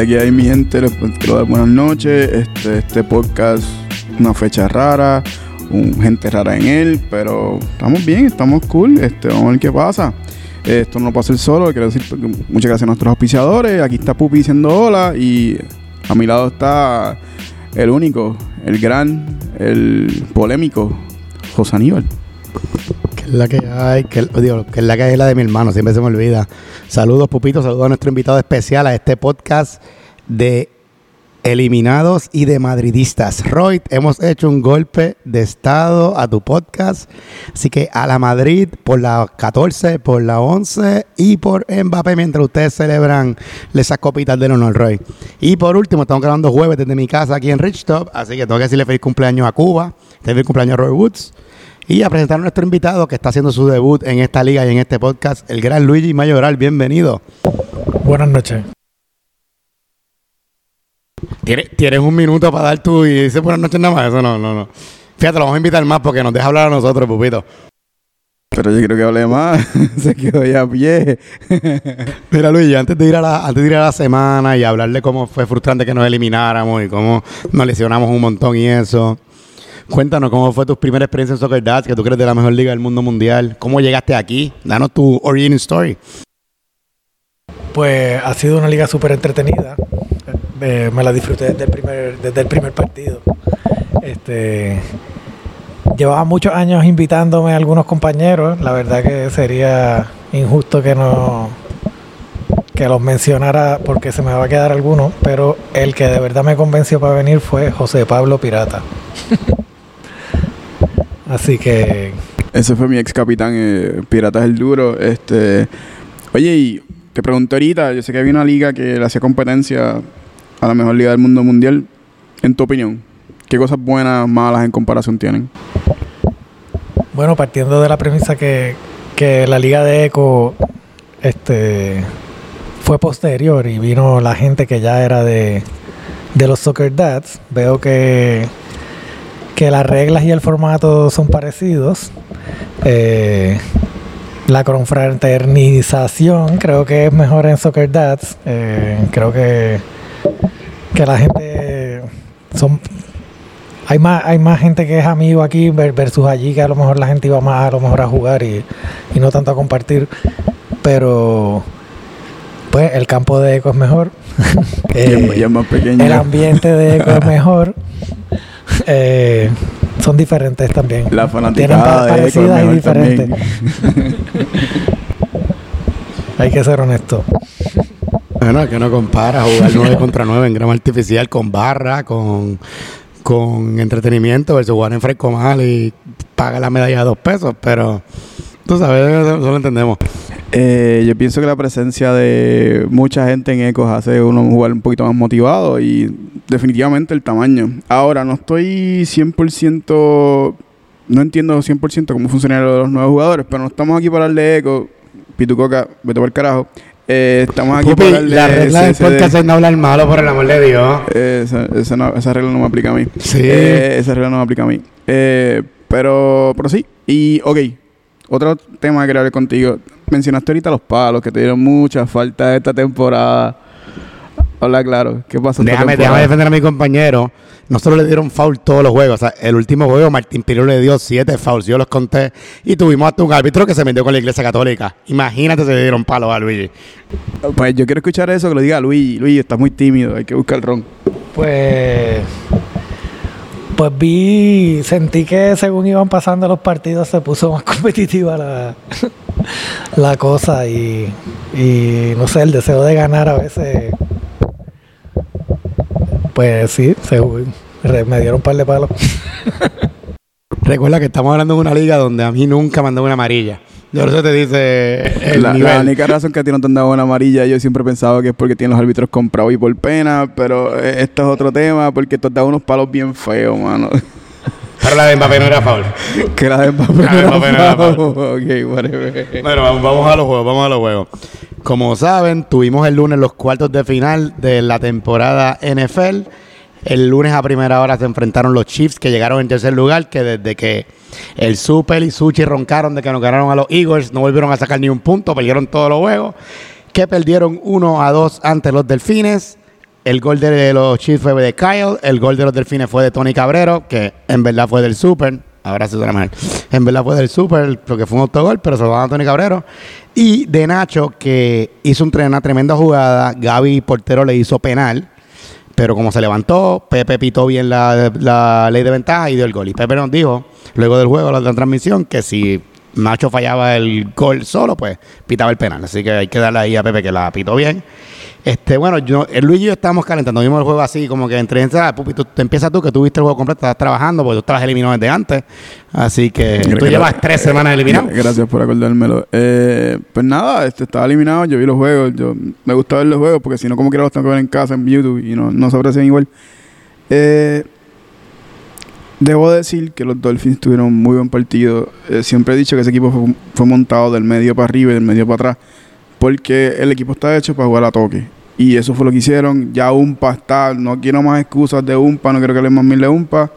Aquí hay mi gente, les quiero dar buenas noches. Este, este podcast, una fecha rara, un, gente rara en él, pero estamos bien, estamos cool. Este, vamos a ver qué pasa. Esto no pasa el solo, quiero decir muchas gracias a nuestros auspiciadores. Aquí está Pupi diciendo hola y a mi lado está el único, el gran, el polémico, José Aníbal. Es la que hay, que, digo, que es la que hay la de mi hermano, siempre se me olvida. Saludos, Pupito, saludos a nuestro invitado especial a este podcast de eliminados y de madridistas. Roy, hemos hecho un golpe de estado a tu podcast. Así que a la Madrid por la 14, por la 11 y por Mbappé mientras ustedes celebran esas copitas del honor, Roy. Y por último, estamos grabando jueves desde mi casa aquí en Richtop. Así que tengo que decirle feliz cumpleaños a Cuba, feliz cumpleaños a Roy Woods. Y a presentar a nuestro invitado que está haciendo su debut en esta liga y en este podcast, el gran Luigi Mayoral. Bienvenido. Buenas noches. ¿Tienes, un minuto para dar tú y dices buenas noches nada más. Eso no, no, no. Fíjate, lo vamos a invitar más porque nos deja hablar a nosotros, Pupito. Pero yo creo que hable más. Se quedó ya a pie. Mira, Luis, antes de, ir a la, antes de ir a la semana y hablarle cómo fue frustrante que nos elimináramos y cómo nos lesionamos un montón y eso. Cuéntanos cómo fue tu primera experiencia en Soccer Dads, que tú crees de la mejor liga del mundo mundial. ¿Cómo llegaste aquí? Danos tu origin story. Pues ha sido una liga súper entretenida me la disfruté desde el primer, desde el primer partido. Este, llevaba muchos años invitándome a algunos compañeros. La verdad que sería injusto que no que los mencionara porque se me va a quedar alguno, pero el que de verdad me convenció para venir fue José Pablo Pirata. Así que ese fue mi ex capitán, eh, Pirata es el duro. Este, oye, y te pregunto ahorita, yo sé que había una liga que le hacía competencia a la mejor liga del mundo mundial, en tu opinión, ¿qué cosas buenas, malas en comparación tienen? Bueno, partiendo de la premisa que, la liga de Eco este, fue posterior y vino la gente que ya era de, los Soccer Dads, veo que, que las reglas y el formato son parecidos. Eh, la confraternización creo que es mejor en Soccer Dads. Eh, creo que que la gente son hay más hay más gente que es amigo aquí versus allí que a lo mejor la gente iba más a lo mejor a jugar y, no tanto a compartir pero pues el campo de eco es mejor eh, más pequeño. el ambiente de eco es mejor eh, son diferentes también. La fanaticada de es mejor y diferentes. hay que ser honesto. Bueno, es que no compara jugar 9 contra 9 en grama artificial con barra, con, con entretenimiento versus jugar en fresco mal y paga la medalla de dos pesos, pero tú sabes, eso lo entendemos. Eh, yo pienso que la presencia de mucha gente en Ecos hace uno jugar un poquito más motivado y definitivamente el tamaño. Ahora, no estoy 100%, no entiendo 100% cómo funciona lo de los nuevos jugadores, pero no estamos aquí para hablar de Eco. Pitucoca, vete por el carajo. Eh, estamos aquí para darle La regla del podcast es no hablar malo, por el amor de Dios. esa, esa, regla no me aplica a mí. Sí. Eh, esa regla no me aplica a mí. Eh, pero, pero sí. Y, ok. Otro tema que quería hablar contigo. Mencionaste ahorita los palos, que te dieron mucha falta esta temporada. Hola, claro. ¿Qué pasó? Déjame, déjame defender a mi compañero no solo le dieron foul todos los juegos. O sea, el último juego Martín Pirio le dio siete fouls. Yo los conté. Y tuvimos hasta un árbitro que se metió con la iglesia católica. Imagínate si le dieron palo a Luigi. Pues yo quiero escuchar eso, que lo diga Luigi. Luigi, estás muy tímido. Hay que buscar el ron. Pues... Pues vi, sentí que según iban pasando los partidos se puso más competitiva la, la cosa y, y no sé, el deseo de ganar a veces pues sí, se, me dieron un par de palos. Recuerda que estamos hablando de una liga donde a mí nunca me han dado una amarilla. Yo eso te dice la, la, única razón que a ti no te han dado una amarilla, yo siempre he pensado que es porque tienen los árbitros comprados y por pena, pero eh, esto es otro tema, porque te has dado unos palos bien feos, mano. Pero la de Mbappé no era foul. Que la de Mbappé, no, era foul. ok, whatever. Bueno, vamos a los juegos, vamos a los juegos. Como saben, tuvimos el lunes los cuartos de final de la temporada NFL. El lunes a primera hora se enfrentaron los Chiefs que llegaron en tercer lugar, que desde que el Super y Suchi roncaron de que nos ganaron a los Eagles, no volvieron a sacar ni un punto, perdieron todos los juegos, que perdieron 1 a 2 ante los Delfines. El gol de los Chiefs fue de Kyle, el gol de los Delfines fue de Tony Cabrero, que en verdad fue del Super. Ahora se suena mal. En verdad fue del Super, porque fue un autogol, pero se lo a Tony Cabrero. Y de Nacho, que hizo un, una tremenda jugada. Gaby Portero le hizo penal. Pero como se levantó, Pepe pitó bien la, la ley de ventaja y dio el gol. Y Pepe nos dijo, luego del juego, la transmisión, que si Nacho fallaba el gol solo, pues pitaba el penal. Así que hay que darle ahí a Pepe que la pitó bien. Este, bueno, yo, el Luis y yo estábamos calentando, vimos el juego así, como que entre entradas, pupi, tú, te empiezas tú, que tú viste el juego completo, estás trabajando, porque tú estabas eliminado desde antes. Así que tú llevas tres semanas eliminado. Gracias por acordármelo. Eh, pues nada, este, estaba eliminado, yo vi los juegos, yo me gusta ver los juegos porque si no como quiera los tengo que ver en casa, en YouTube y no, no se aprecian igual. Eh, debo decir que los Dolphins tuvieron muy buen partido. Eh, siempre he dicho que ese equipo fue, montado del medio para arriba y del medio para atrás porque el equipo está hecho para jugar a toque. Y eso fue lo que hicieron. Ya Umpa está, no quiero más excusas de Umpa, no quiero que le más mil de Umpa.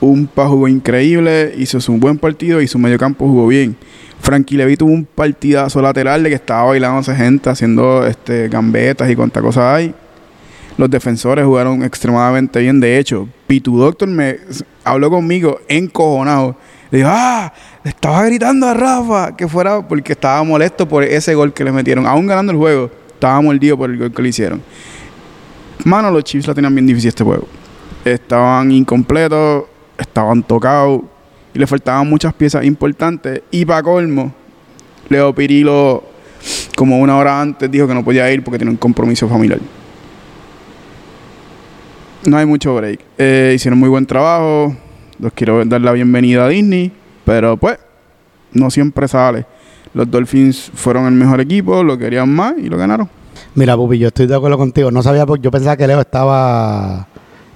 Umpa jugó increíble, hizo un buen partido y su mediocampo jugó bien. Frankie Levy tuvo un partidazo lateral de que estaba bailando esa gente, haciendo este, gambetas y cuánta cosa hay. Los defensores jugaron extremadamente bien. De hecho, Pitu Doctor me habló conmigo encojonado. Le dijo, ah, le estaba gritando a Rafa que fuera porque estaba molesto por ese gol que le metieron. Aún ganando el juego, estaba mordido por el gol que le hicieron. Mano, los Chiefs la tenían bien difícil este juego. Estaban incompletos, estaban tocados y le faltaban muchas piezas importantes. Y para colmo, Leo Pirilo, como una hora antes, dijo que no podía ir porque tenía un compromiso familiar. No hay mucho break. Eh, hicieron muy buen trabajo. Los quiero dar la bienvenida a Disney. Pero pues, no siempre sale. Los Dolphins fueron el mejor equipo, lo querían más y lo ganaron. Mira, Pupi, yo estoy de acuerdo contigo. No sabía, por- yo pensaba que Leo estaba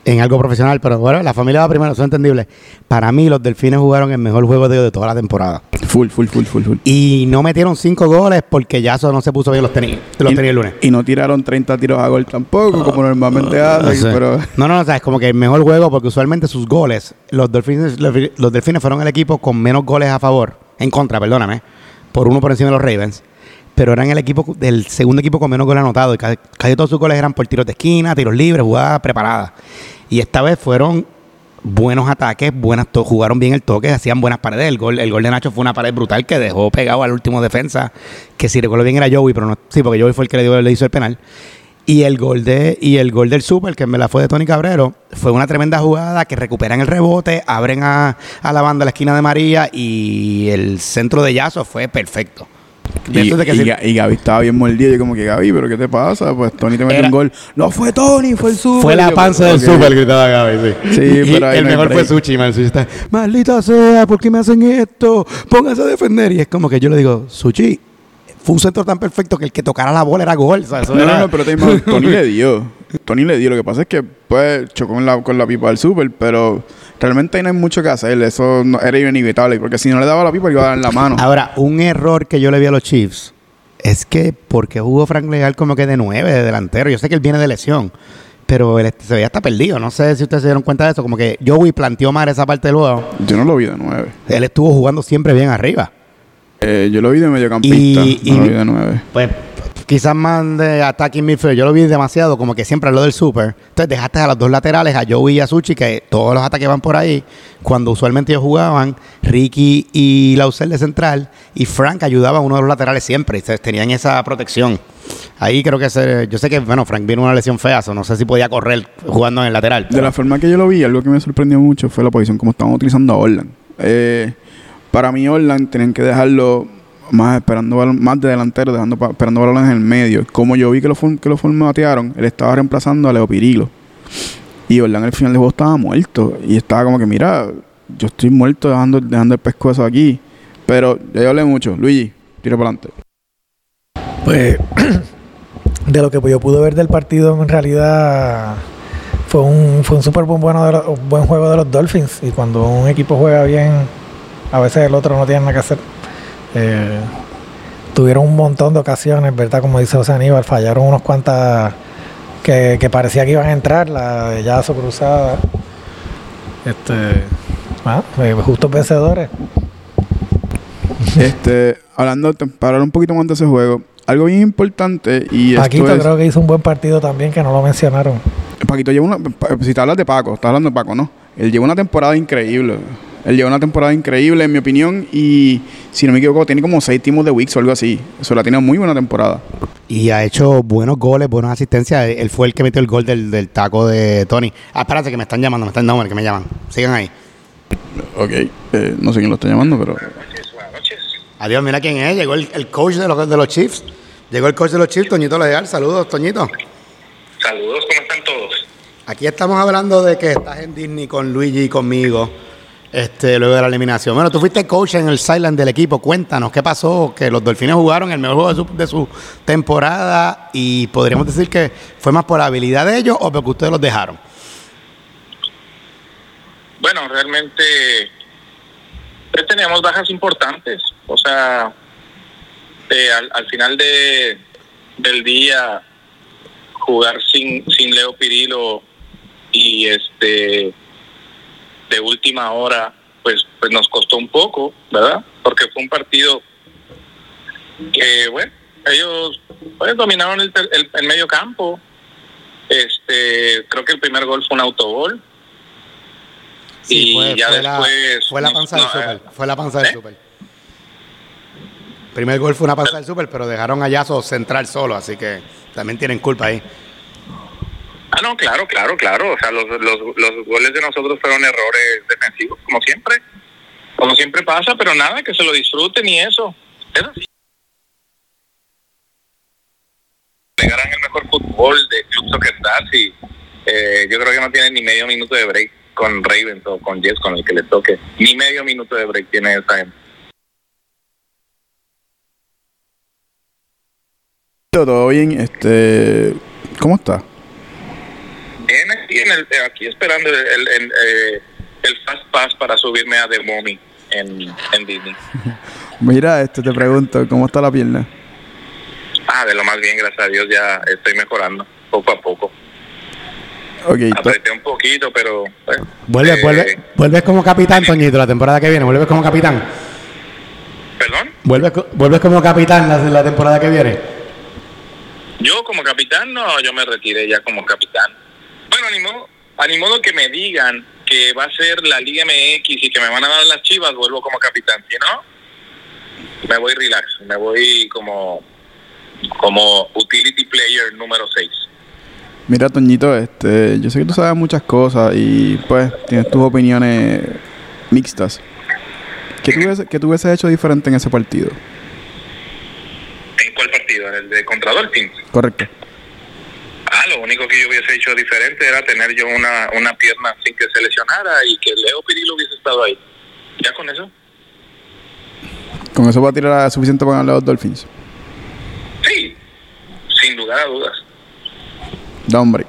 en algo profesional, pero bueno, la familia va primero, eso es entendible. Para mí, los Delfines jugaron el mejor juego de, de toda la temporada. Full, full, full, full, full. Y no metieron cinco goles porque ya eso no se puso bien los tenis, los y, tenis el lunes. y no tiraron 30 tiros a gol tampoco, como normalmente hacen. No, sé. Pero no, no, o sea, es como que el mejor juego porque usualmente sus goles, los Delfines, los, los Delfines fueron el equipo con menos goles a favor, en contra, perdóname, por uno por encima de los Ravens. Pero eran el equipo del segundo equipo con menos goles anotados. Y casi, todos sus goles eran por tiros de esquina, tiros libres, jugadas preparadas. Y esta vez fueron buenos ataques, buenas jugaron bien el toque, hacían buenas paredes. El gol, el gol de Nacho fue una pared brutal que dejó pegado al último defensa, que si recuerdo bien era Joey, pero no, sí, porque Joey fue el que le, dio, le hizo el penal. Y el gol de y el gol del Super, que en verdad fue de Tony Cabrero, fue una tremenda jugada que recuperan el rebote, abren a, a la banda la esquina de María y el centro de Yazo fue perfecto. Y, eso de que y sí- Ga- y Gaby estaba bien mordido. Yo como que Gaby, ¿pero qué te pasa? Pues Tony te metió Era- un gol. No fue Tony, fue el super. Fue la Yo, panza del super, gritaba Gaby, sí. Sí, Y pero ahí el no mejor fue. Suchi, man. Suchi está, maldita sea, ¿por qué me hacen esto? Pónganse a defender. Y es como que yo le digo, Suchi, fue un centro tan perfecto que el que tocara la bola era gol. o sea, eso No, era- no, no, pero te Tony le dio. Tony le dio. Lo que pasa es que pues chocó con la, con la pipa del super, pero realmente ahí no hay mucho que hacer. Eso no- era inevitable, porque si no le daba la pipa, iba a dar en la mano. Ahora, un error que yo le vi a los Chiefs es que porque jugó Frank Legal como que de nueve, de delantero. Yo sé que él viene de lesión, pero él se veía hasta perdido. No sé si ustedes se dieron cuenta de eso. Como que Joey planteó mal esa parte del juego. Yo no lo vi de nueve. Él estuvo jugando siempre bien arriba. Eh, yo lo vi de mediocampista. Y- no y- lo vi de nueve. Pues quizás más de attacking midfield. Yo lo vi demasiado, como que siempre lo del super. Entonces dejaste a los dos laterales, a Joey y a Suchi, que todos los ataques van por ahí. Cuando usualmente ellos jugaban, Ricky y Lausel de central y Frank ayudaba a uno de los laterales siempre. Y tenían esa protección. Ahí creo que se, yo sé que, bueno, Frank vino una lesión fea, so no sé si podía correr jugando en el lateral. De la forma que yo lo vi, algo que me sorprendió mucho fue la posición como estaban utilizando a Orland. Eh, para mí, Orland tenían que dejarlo más esperando más de delantero, dejando esperando balones en el medio. Como yo vi que lo, que lo formatearon, él estaba reemplazando a Leo Pirilo. Y Orland al final del juego estaba muerto. Y estaba como que, mira, yo estoy muerto dejando, dejando el pescuezo aquí. Pero ya yo hablé mucho. Luigi, tira para adelante. Pues de lo que yo pude ver del partido, en realidad fue un, fue un súper buen, buen juego de los Dolphins. Y cuando un equipo juega bien, a veces el otro no tiene nada que hacer. Eh, tuvieron un montón de ocasiones, ¿verdad? Como dice José Aníbal, fallaron unos cuantas que, que parecía que iban a entrar, la de Yazo cruzada. Este, ah, eh, justos vencedores. este, hablando, para hablar un poquito más de ese juego, algo bien importante y Paquito esto es... creo que hizo un buen partido también, que no lo mencionaron. Paquito lleva una... Si te hablas de Paco, estás hablando de Paco, ¿no? Él lleva una temporada increíble. Él lleva una temporada increíble, en mi opinión, y si no me equivoco, tiene como seis timos de Wix o algo así. Eso la tiene muy buena temporada. Y ha hecho buenos goles, buenas asistencias. Él fue el que metió el gol del, del taco de Tony. Ah, espérate, que me están llamando, me están no, que me llaman. Sigan ahí. Ok, eh, no sé quién lo está llamando, pero... Buenas noches. Adiós, mira quién es. Llegó el, el coach de los, de los Chiefs. Llegó el coach de los Chiefs, Toñito Leal. Saludos, Toñito. Saludos, ¿cómo están todos? Aquí estamos hablando de que estás en Disney con Luigi y conmigo. Este, luego de la eliminación. Bueno, tú fuiste coach en el sideline del equipo. Cuéntanos, ¿qué pasó? Que los Dolphines jugaron el mejor juego de su, de su temporada y podríamos decir que fue más por la habilidad de ellos o porque ustedes los dejaron. Bueno, realmente pues, teníamos bajas importantes. O sea, eh, al, al final de, del día, jugar sin, sin Leo Pirilo y este de última hora, pues, pues nos costó un poco, ¿verdad? Porque fue un partido que, bueno, ellos pues, dominaron el, el- el medio campo. Este, creo que el primer gol fue un autogol. y ya la, después fue la panza del super. Fue la panza del ¿eh? super. Primer gol fue una panza del super, pero dejaron a Yaso central solo, así que también tienen culpa ahí. Ah, no, claro, claro, claro. O sea, los, los, los goles de nosotros fueron errores defensivos, como siempre. Como siempre pasa, pero nada, que se lo disfruten y eso. Es así. Pegarán el mejor fútbol de Club Soccer y eh, yo creo que no tienen ni medio minuto de break con Ravens o con Jets, con el que le toque. Ni medio minuto de break tiene esa gente. Todo bien, este... ¿Cómo está? Aquí, en el, aquí esperando el, el, el, eh, el Fast Pass para subirme a The Mommy en, en Disney. Mira, este, te pregunto, ¿cómo está la pierna? Ah, de lo más bien, gracias a Dios, ya estoy mejorando poco a poco. Apreté un poquito, pero... bueno, Vuelves, eh, vuelves, vuelves como capitán, Toñito, la temporada que viene. Vuelves como capitán. ¿Perdón? Vuelves, vuelves como capitán la, la temporada que viene. Yo como capitán, no, yo me retiré ya como capitán. Bueno, ni modo, a ni modo que me digan que va a ser la Liga MX y que me van a dar las chivas, vuelvo como capitán. Si no, me voy relax, me voy como, como utility player número 6. Mira, Toñito, este, yo sé que tú sabes muchas cosas y pues tienes tus opiniones mixtas. ¿Qué tú, hubiese, qué tú hubieses hecho diferente en ese partido? ¿En cuál partido? ¿En el de contra Dolphins? Correcto. Ah, lo único que yo hubiese hecho diferente era tener yo una, una pierna sin que se lesionara y que Leo Pirilo hubiese estado ahí. Ya con eso. ¿Con eso va a tirar suficiente para ganar a los Dolphins? Sí, sin lugar a dudas. Da hombre.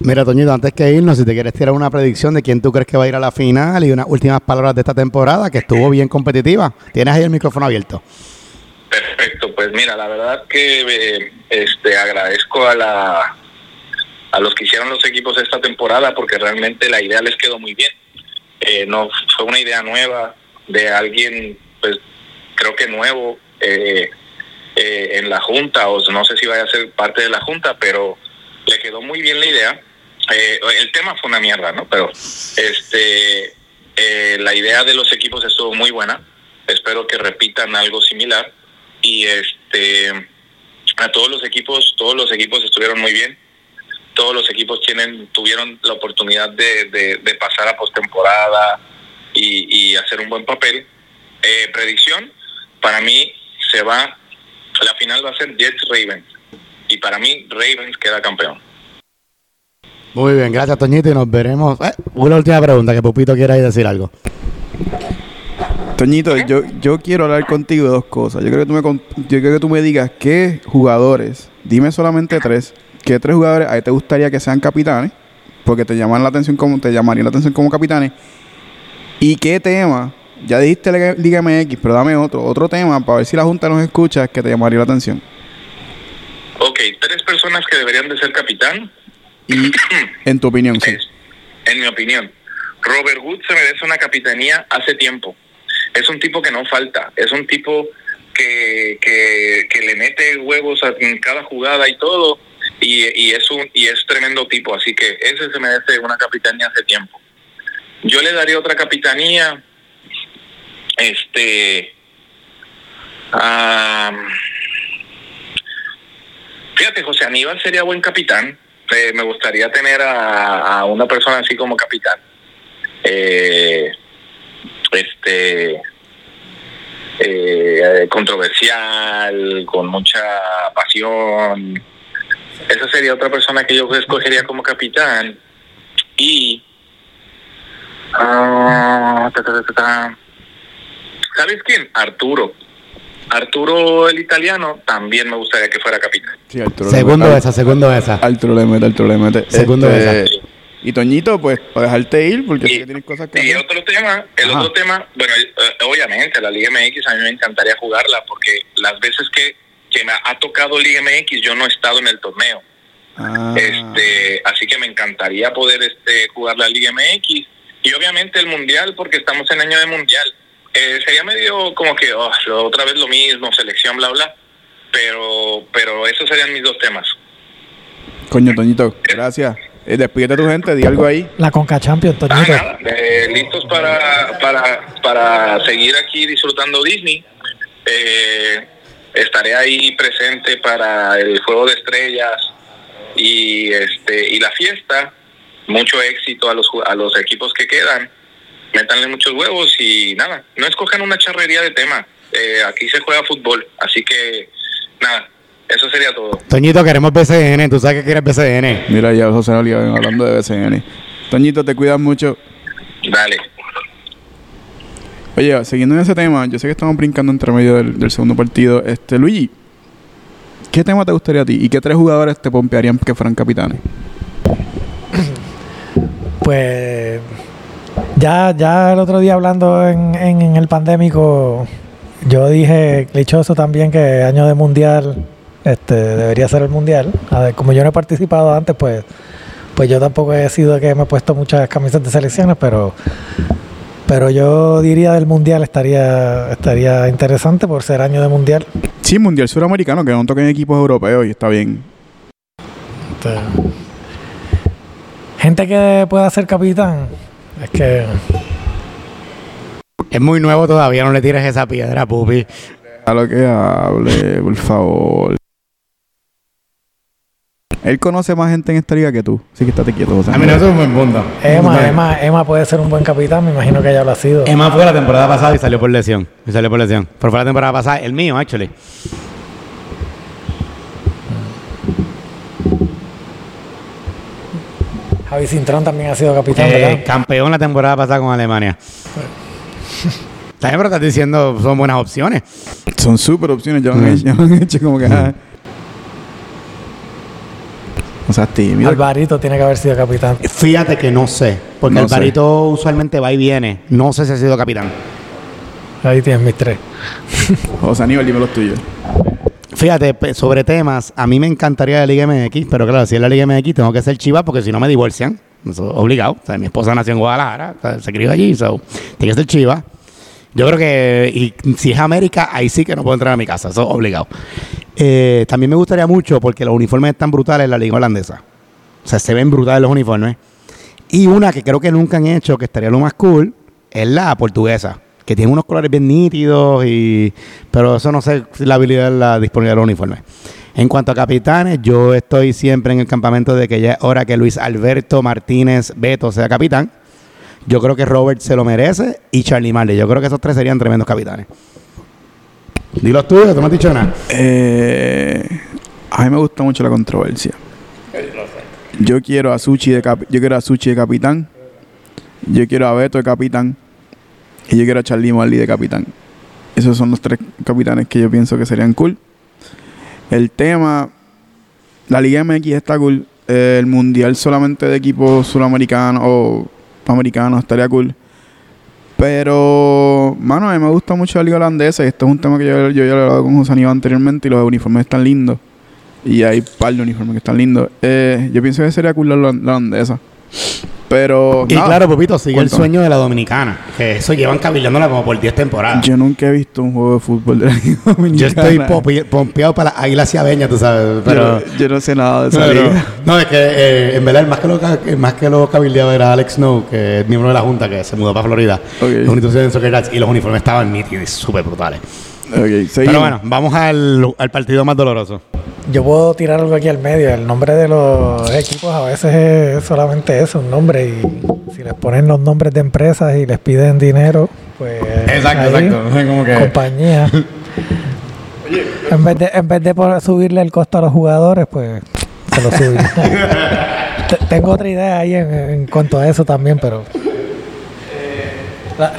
Mira, Toñito, antes que irnos, si te quieres tirar una predicción de quién tú crees que va a ir a la final y unas últimas palabras de esta temporada, que estuvo bien competitiva, tienes ahí el micrófono abierto. Perfecto, pues mira, la verdad que eh, este agradezco a la a los que hicieron los equipos esta temporada porque realmente la idea les quedó muy bien. Eh, no fue una idea nueva de alguien, pues creo que nuevo eh, eh, en la junta o no sé si vaya a ser parte de la junta, pero le quedó muy bien la idea. El tema fue una mierda, ¿no? Pero este la idea de los equipos estuvo muy buena. Espero que repitan algo similar y este a todos los equipos todos los equipos estuvieron muy bien todos los equipos tienen tuvieron la oportunidad de, de, de pasar a postemporada y, hacer un buen papel Eh, predicción para mí se va la final va a ser Jets Ravens y para mí Ravens queda campeón Muy bien, gracias, Toñito, y nos veremos. Eh, una última pregunta, que Pupito quiera decir algo. Toñito, yo, yo quiero hablar contigo de dos cosas. Yo creo que tú me, yo creo que tú me digas qué jugadores, dime solamente tres, qué tres jugadores a ti te gustaría que sean capitanes, porque te llaman la atención como te llamarían la atención como capitanes, y qué tema, ya dijiste Liga- Liga MX, pero dame otro, otro tema para ver si la Junta nos escucha que te llamaría la atención. ok tres personas que deberían de ser capitán Y en tu opinión, sí. es, en mi opinión. Robert Wood se merece una capitanía hace tiempo. Es un tipo que no falta, es un tipo que, que, le mete huevos en cada jugada y todo, y, y es un y es tremendo tipo, así que ese se merece una capitanía hace tiempo. Yo le daría otra capitanía, este, a- fíjate, José Aníbal sería buen capitán. Eh, me gustaría tener a, a una persona así como capitán. Eh, este eh, controversial, con mucha pasión. Esa sería otra persona que yo escogería como capitán. Y. ah, ta, ta, ta, ta, ta. ¿Sabes quién? Arturo. Arturo el italiano también me gustaría que fuera capitán. Sí, Arturo Segundo esa, segundo esa. Arturo le mete, Arturo le mete. Segundo Este, esa. Y Toñito, pues, para dejarte ir, porque sé Y- que tienes cosas que Y hacer. otro tema, el Ajá. otro tema, bueno, eh, obviamente la Liga MX a mí me encantaría jugarla porque las veces que, que me ha tocado Liga MX yo no he estado en el torneo. Ah, Este, así que me encantaría poder este jugar la Liga MX y obviamente el Mundial porque estamos en año de Mundial. Eh, sería medio como que oh, otra vez lo mismo, selección, bla, bla. Pero, pero esos serían mis dos temas. Coño, Toñito, gracias. Eh, despídete a tu gente, di algo ahí. La Conca Champions, Ah, nada, eh, listos para, para, para seguir aquí disfrutando Disney. Eh, estaré ahí presente para el juego de estrellas y este y la fiesta. Mucho éxito a los a los equipos que quedan. Métanle muchos huevos y nada, no escojan una charrería de tema. Eh, aquí se juega fútbol, así que nada, eso sería todo. Toñito, queremos BCN. Tú sabes que quieres BCN. Mira, ya José Oliva hablando de BCN. Toñito, te cuidas mucho. Dale. Oye, siguiendo en ese tema, yo sé que estamos brincando entre medio del, del segundo partido. Este, Luigi, ¿qué tema te gustaría a ti? ¿Y qué tres jugadores te pompearían que fueran capitanes? Pues ya, ya el otro día hablando en, en- en el pandémico, yo dije clichoso también que año de mundial este debería ser el mundial. A ver, como yo no he participado antes, pues, pues yo tampoco he sido que me he puesto muchas camisas de selecciones, pero pero yo diría del mundial estaría estaría interesante por ser año de mundial. Sí, Mundial Suramericano, que no toquen equipos europeos y está bien. Este, gente que pueda ser capitán, es que Es muy nuevo todavía, no le tires esa piedra, pupi. A lo que hable, por favor. Él conoce más gente en esta liga que tú. Así que estate quieto, José. A mí no eso es un buen punto. Emma, Emma, Emma puede ser un buen capitán, me imagino que ya lo ha sido. Emma fue la temporada pasada y salió por lesión. Y salió por lesión. Pero fue la temporada pasada, el mío, actually. Javi Cintrón también ha sido capitán, Eh, campeón la temporada pasada con Alemania. También, pero estás diciendo son buenas opciones. Son súper opciones. Ya lo han, Mm. hecho, ya lo han hecho como que. O sea, tímido. Alvarito tiene que haber sido capitán. Fíjate que no sé. Porque No Alvarito usualmente va y viene. No sé si ha sido capitán. Ahí tienes mis tres. José Aníbal, dime los tuyos. Fíjate, pe- sobre temas, a mí me encantaría la Liga MX, pero claro, si es la Liga MX tengo que ser chiva porque si no me divorcian. Eso es obligado. O sea, mi esposa nació en Guadalajara, o sea, se crió allí, so, tiene que ser chiva. Yo creo que, y si es América, ahí sí que no puedo entrar a mi casa, eso es obligado. Eh, también me gustaría mucho porque los uniformes están brutales en la Liga Holandesa. O sea, se ven brutales los uniformes. Y una que creo que nunca han hecho, que estaría lo más cool, es la portuguesa, que tiene unos colores bien nítidos, y pero eso no sé la habilidad es la disponibilidad de los uniformes. En cuanto a capitanes, yo estoy siempre en el campamento de que ya es hora que Luis Alberto Martínez Beto sea capitán. Yo creo que Robert se lo merece y Charlie Marley. Yo creo que esos tres serían tremendos capitanes. Dilo tú, tú no has dicho nada. Eh, a mí me gusta mucho la controversia. Yo quiero a Suchi de capi- yo quiero a Suchi de capitán. Yo quiero a Beto de capitán. Y yo quiero a Charlie Marley de capitán. Esos son los tres capitanes que yo pienso que serían cool. El tema, la Liga MX está cool. El mundial solamente de equipos suramericanos o americanos estaría cool. Pero, mano, a mí me gusta mucho la liga holandesa y esto es un tema que yo, ya he hablado con José Aníbal anteriormente y los uniformes están lindos. Y hay un par de uniformes que están lindos. Eh, yo pienso que sería cool la holandesa. Pero. Y nada, claro, Pupito, sigue el sueño de la dominicana. Que eso llevan cabildeándola como por 10 temporadas. Yo, Yo nunca he visto un juego de fútbol de la Liga Dominicana. estoy popi- pompeado para la águila ciabeña, tú sabes. Pero yo no sé nada de esa pero- liga. no, es que eh, en verdad el más que lo, más que lo cabildeaba era Alex Snow, que es miembro de la Junta, que se mudó para Florida. Los uniformes de Soccer Dats, y los uniformes estaban nítidos y súper brutales. Pero bueno, vamos al, al partido más doloroso. Yo puedo tirar algo aquí al medio. El nombre de los equipos a veces es solamente eso, un nombre. Y si les ponen los nombres de empresas y les piden dinero, pues. Exacto, ahí, exacto. Como que- Compañía. en, vez de, en vez de por subirle el costo a los jugadores, pues se lo suben. Te- Tengo otra idea ahí en, en cuanto a eso también, pero. la-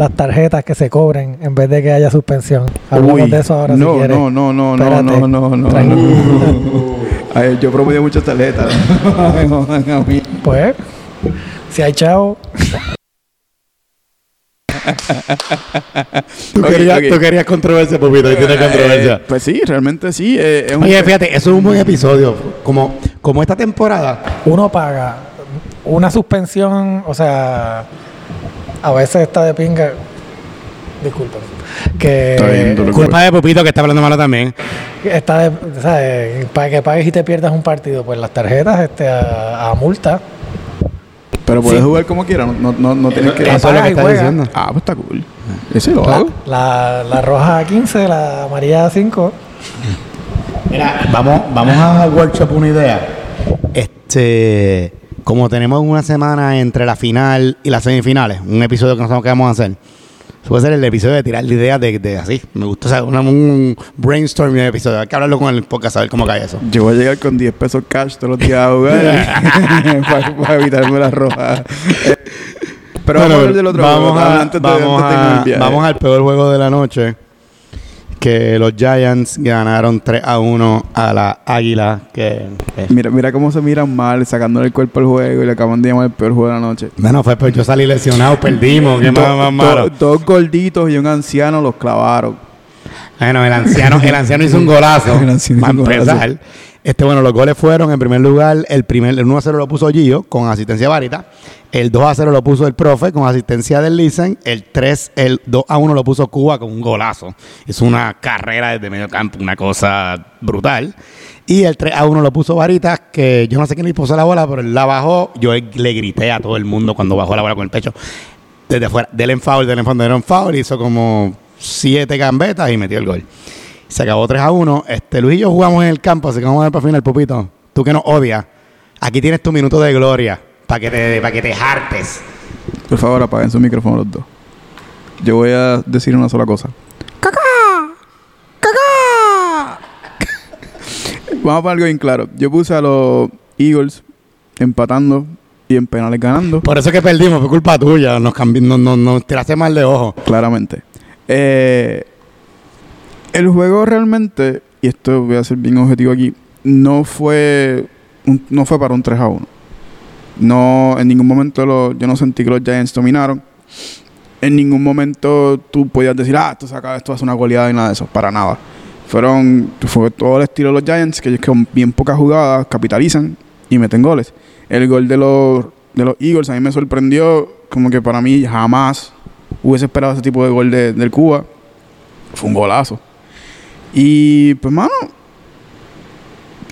las tarjetas que se cobren en vez de que haya suspensión. Hablamos Uy, de eso ahora no, si quieres. no, no, no, no, Espérate. no, no, no. Ay, yo prometí muchas tarjetas. Pues, si hay chavo, Tú, querías, tú querías controversia, Pupito, y tiene controversia. Eh, pues sí, realmente sí. eh, es un Oye, fíjate, eso es un buen episodio. Como, como esta temporada, uno paga una suspensión, o sea, a veces está de pinga. Disculpen. Que bien, culpa de Pupito que está hablando malo también. está de, ¿sabes? Para que pagues y te pierdas un partido, pues las tarjetas este, a, a multa. Pero puedes Sí. jugar como quieras, no, no, no tienes que... Eso es lo que y está juegas. diciendo. Ah, pues está cool. Ese lo La, hago. la, la roja a 15, la amarilla a 5. Mira, vamos, vamos a workshop una idea. Este, como tenemos una semana entre la final y las semifinales, un episodio que no sabemos qué vamos a hacer. Puede ser el episodio de tirar la idea de, de así. Me gusta o sea, una- un brainstorming de episodio. Hay que hablarlo con el podcast a ver cómo cae eso. Yo voy a llegar con 10 pesos cash todos los días a jugar para, para evitarme la roja. Eh, Pero vamos a hablar del otro vamos juego, a- antes de- vamos antes de a- vamos al peor juego de la noche. Que los Giants ganaron 3 a 1 a la Águila. Que, que- Mira, mira cómo se miran mal, sacándole el cuerpo al juego y le acaban de llamar el peor juego de la noche. bueno, fue pues yo salí lesionado, perdimos. ¿Qué más, malo? dos gorditos y un anciano los clavaron. Bueno, el anciano, el anciano hizo un golazo. El anciano para hizo un golazo. Este, bueno, los goles fueron, en primer lugar, el primer, el 1 a 0 lo puso Gio con asistencia Varita. El 2 a 0 lo puso el profe con asistencia del Lisen. El 3, el 2 a 1 lo puso Cuba con un golazo. Es una carrera desde medio campo, una cosa brutal. Y el 3 a 1 lo puso Varita, que yo no sé quién le puso la bola, pero él la bajó. Yo le grité a todo el mundo cuando bajó la bola con el pecho. Desde afuera, del en foul, del en foul, del en foul, hizo como siete gambetas y metió el gol. Se acabó 3 a 1. Este, Luis y yo jugamos en el campo, así que vamos a ver para final, Pupito. Tú que nos odias, aquí tienes tu minuto de gloria para que te, para que te hartes. Por favor, apaguen su micrófono los dos. Yo voy a decir una sola cosa. Vamos a poner algo bien claro. Yo puse a los Eagles empatando y en penales ganando, Por eso que perdimos, fue culpa tuya. Nos, cambi- nos, nos, nos tiraste mal de ojo. claramente. Eh, el juego realmente, y esto voy a ser bien objetivo aquí, no fue, no fue para un 3 a 1. No, en ningún momento lo- yo no sentí que los Giants dominaron. En ningún momento tú podías decir, ah, esto se acaba, esto ser una goleada y nada de eso. Para nada. Fueron, fue todo el estilo de los Giants, que ellos con bien pocas jugadas capitalizan y meten goles. El gol de los, de los Eagles a mí me sorprendió, como que para mí jamás hubiese esperado ese tipo de gol de- del Cuba. Fue un golazo. Y pues, mano,